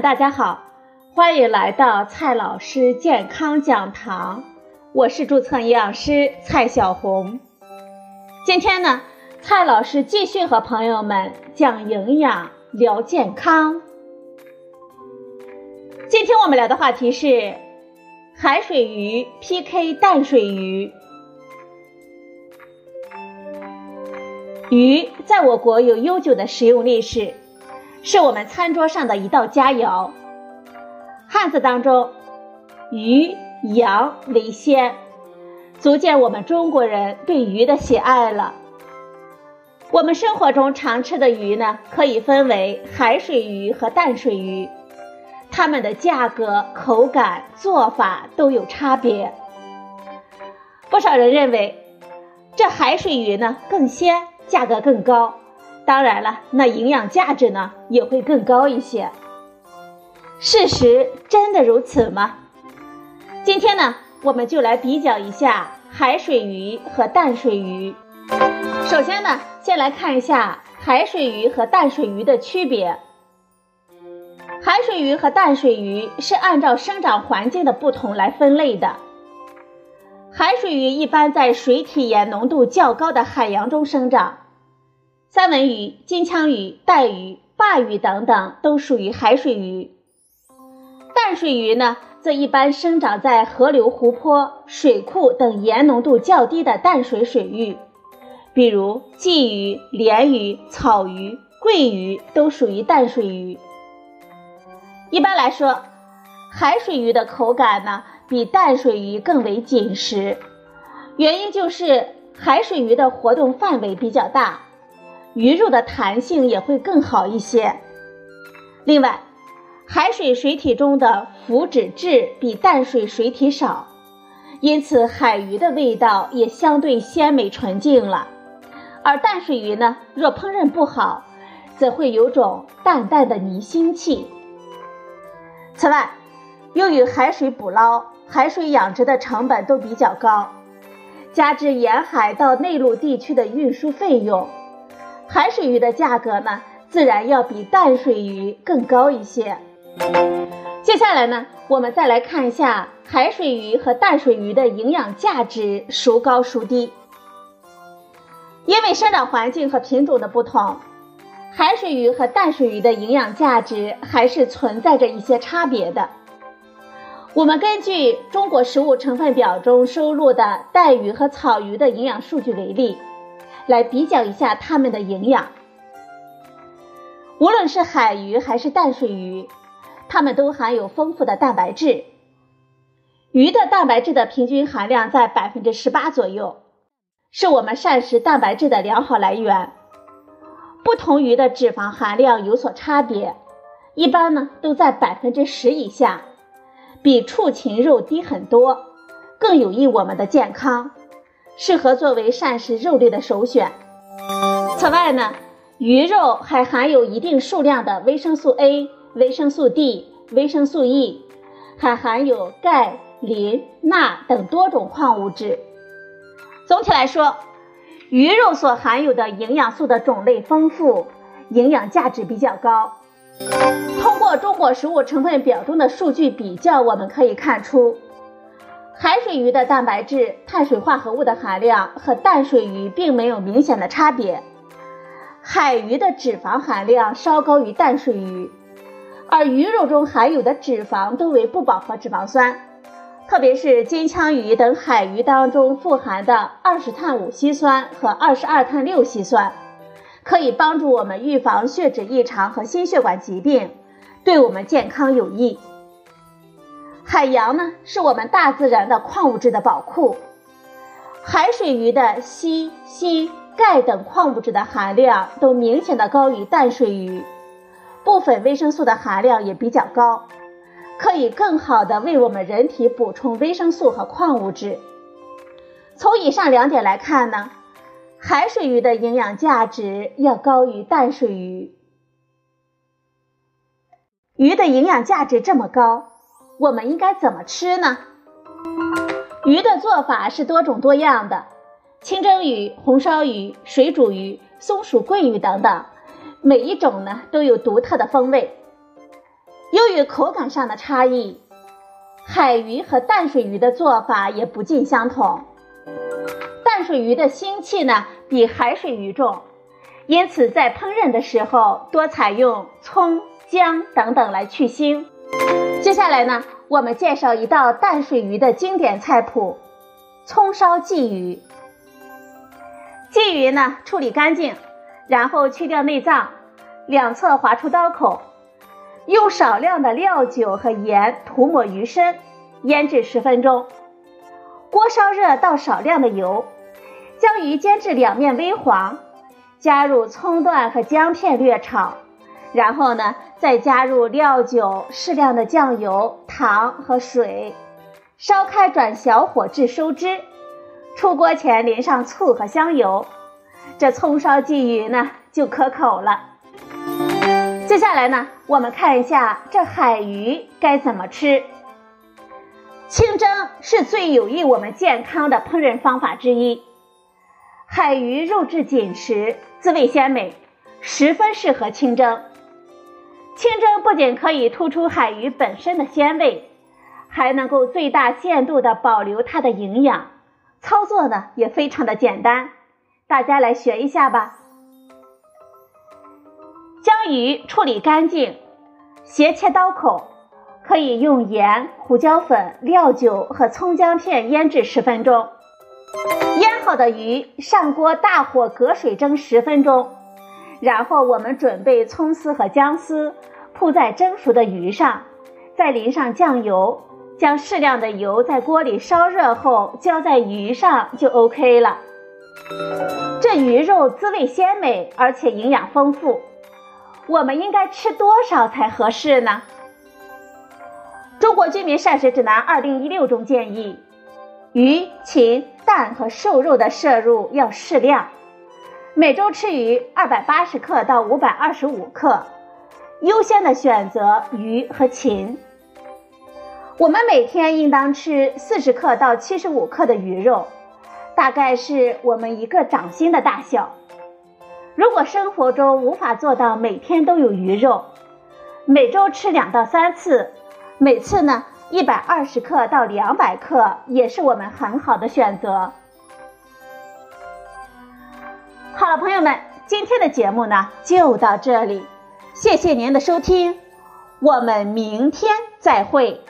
大家好，欢迎来到蔡老师健康讲堂，我是注册营养师蔡小红。今天呢，蔡老师继续和朋友们讲营养、聊健康。今天我们聊的话题是海水鱼 PK 淡水鱼。鱼在我国有悠久的食用历史，是我们餐桌上的一道佳肴。汉字当中，鱼羊为先，足见我们中国人对鱼的喜爱了。我们生活中常吃的鱼呢，可以分为海水鱼和淡水鱼。它们的价格、口感、做法都有差别。不少人认为，这海水鱼呢更鲜，价格更高。当然了，那营养价值呢也会更高一些。事实真的如此吗？今天呢，我们就来比较一下海水鱼和淡水鱼。首先呢，先来看一下海水鱼和淡水鱼的区别。海水鱼和淡水鱼是按照生长环境的不同来分类的。海水鱼一般在水体盐浓度较高的海洋中生长，三文鱼、金枪鱼、带鱼、鲅鱼等等都属于海水鱼。淡水鱼呢，则一般生长在河流、湖泊、水库等盐浓度较低的淡水水域，比如鲫鱼、鲢鱼、草鱼、桂鱼都属于淡水鱼。一般来说，海水鱼的口感呢比淡水鱼更为紧实，原因就是海水鱼的活动范围比较大，鱼肉的弹性也会更好一些。另外，海水水体中的腐脂质比淡水水体少，因此海鱼的味道也相对鲜美纯净了。而淡水鱼呢，若烹饪不好，则会有种淡淡的泥腥气。此外，由于海水捕捞、海水养殖的成本都比较高，加之沿海到内陆地区的运输费用，海水鱼的价格呢，自然要比淡水鱼更高一些。接下来呢，我们再来看一下海水鱼和淡水鱼的营养价值孰高孰低。因为生长环境和品种的不同。海水鱼和淡水鱼的营养价值还是存在着一些差别的。我们根据中国食物成分表中收录的带鱼和草鱼的营养数据为例，来比较一下它们的营养。无论是海鱼还是淡水鱼，它们都含有丰富的蛋白质。鱼的蛋白质的平均含量在百分之十八左右，是我们膳食蛋白质的良好来源。不同鱼的脂肪含量有所差别，一般呢都在百分之十以下，比畜禽肉低很多，更有益我们的健康，适合作为膳食肉类的首选。此外呢，鱼肉还含有一定数量的维生素 A、维生素 D、维生素 E，还含有钙、磷、钠等多种矿物质。总体来说。鱼肉所含有的营养素的种类丰富，营养价值比较高。通过中国食物成分表中的数据比较，我们可以看出，海水鱼的蛋白质、碳水化合物的含量和淡水鱼并没有明显的差别。海鱼的脂肪含量稍高于淡水鱼，而鱼肉中含有的脂肪多为不饱和脂肪酸。特别是金枪鱼等海鱼当中富含的二十碳五烯酸和二十二碳六烯酸，可以帮助我们预防血脂异常和心血管疾病，对我们健康有益。海洋呢，是我们大自然的矿物质的宝库，海水鱼的硒、锌、钙等矿物质的含量都明显的高于淡水鱼，部分维生素的含量也比较高。可以更好的为我们人体补充维生素和矿物质。从以上两点来看呢，海水鱼的营养价值要高于淡水鱼。鱼的营养价值这么高，我们应该怎么吃呢？鱼的做法是多种多样的，清蒸鱼、红烧鱼、水煮鱼、松鼠桂鱼等等，每一种呢都有独特的风味。由于口感上的差异，海鱼和淡水鱼的做法也不尽相同。淡水鱼的腥气呢比海水鱼重，因此在烹饪的时候多采用葱、姜等等来去腥。接下来呢，我们介绍一道淡水鱼的经典菜谱——葱烧鲫鱼。鲫鱼呢，处理干净，然后去掉内脏，两侧划出刀口，用少量的料酒和盐涂抹鱼身，腌制十分钟。锅烧热，倒少量的油，将鱼煎至两面微黄，加入葱段和姜片略炒，然后呢，再加入料酒、适量的酱油、糖和水，烧开转小火至收汁。出锅前淋上醋和香油，这葱烧鲫鱼呢就可口了。接下来呢，我们看一下这海鱼该怎么吃。清蒸是最有益我们健康的烹饪方法之一。海鱼肉质紧实，滋味鲜美，十分适合清蒸。清蒸不仅可以突出海鱼本身的鲜味，还能够最大限度的保留它的营养。操作呢也非常的简单，大家来学一下吧。将鱼处理干净，斜切刀口，可以用盐、胡椒粉、料酒和葱姜片腌制十分钟。腌好的鱼上锅大火隔水蒸十分钟，然后我们准备葱丝和姜丝铺在蒸熟的鱼上，再淋上酱油。将适量的油在锅里烧热后浇在鱼上就 OK 了。这鱼肉滋味鲜美，而且营养丰富。我们应该吃多少才合适呢？《中国居民膳食指南（二零一六）》中建议，鱼、禽、蛋和瘦肉的摄入要适量，每周吃鱼二百八十克到五百二十五克，优先的选择鱼和禽。我们每天应当吃四十克到七十五克的鱼肉，大概是我们一个掌心的大小。如果生活中无法做到每天都有鱼肉，每周吃两到三次，每次呢一百二十克到两百克也是我们很好的选择。好了，朋友们，今天的节目呢就到这里，谢谢您的收听，我们明天再会。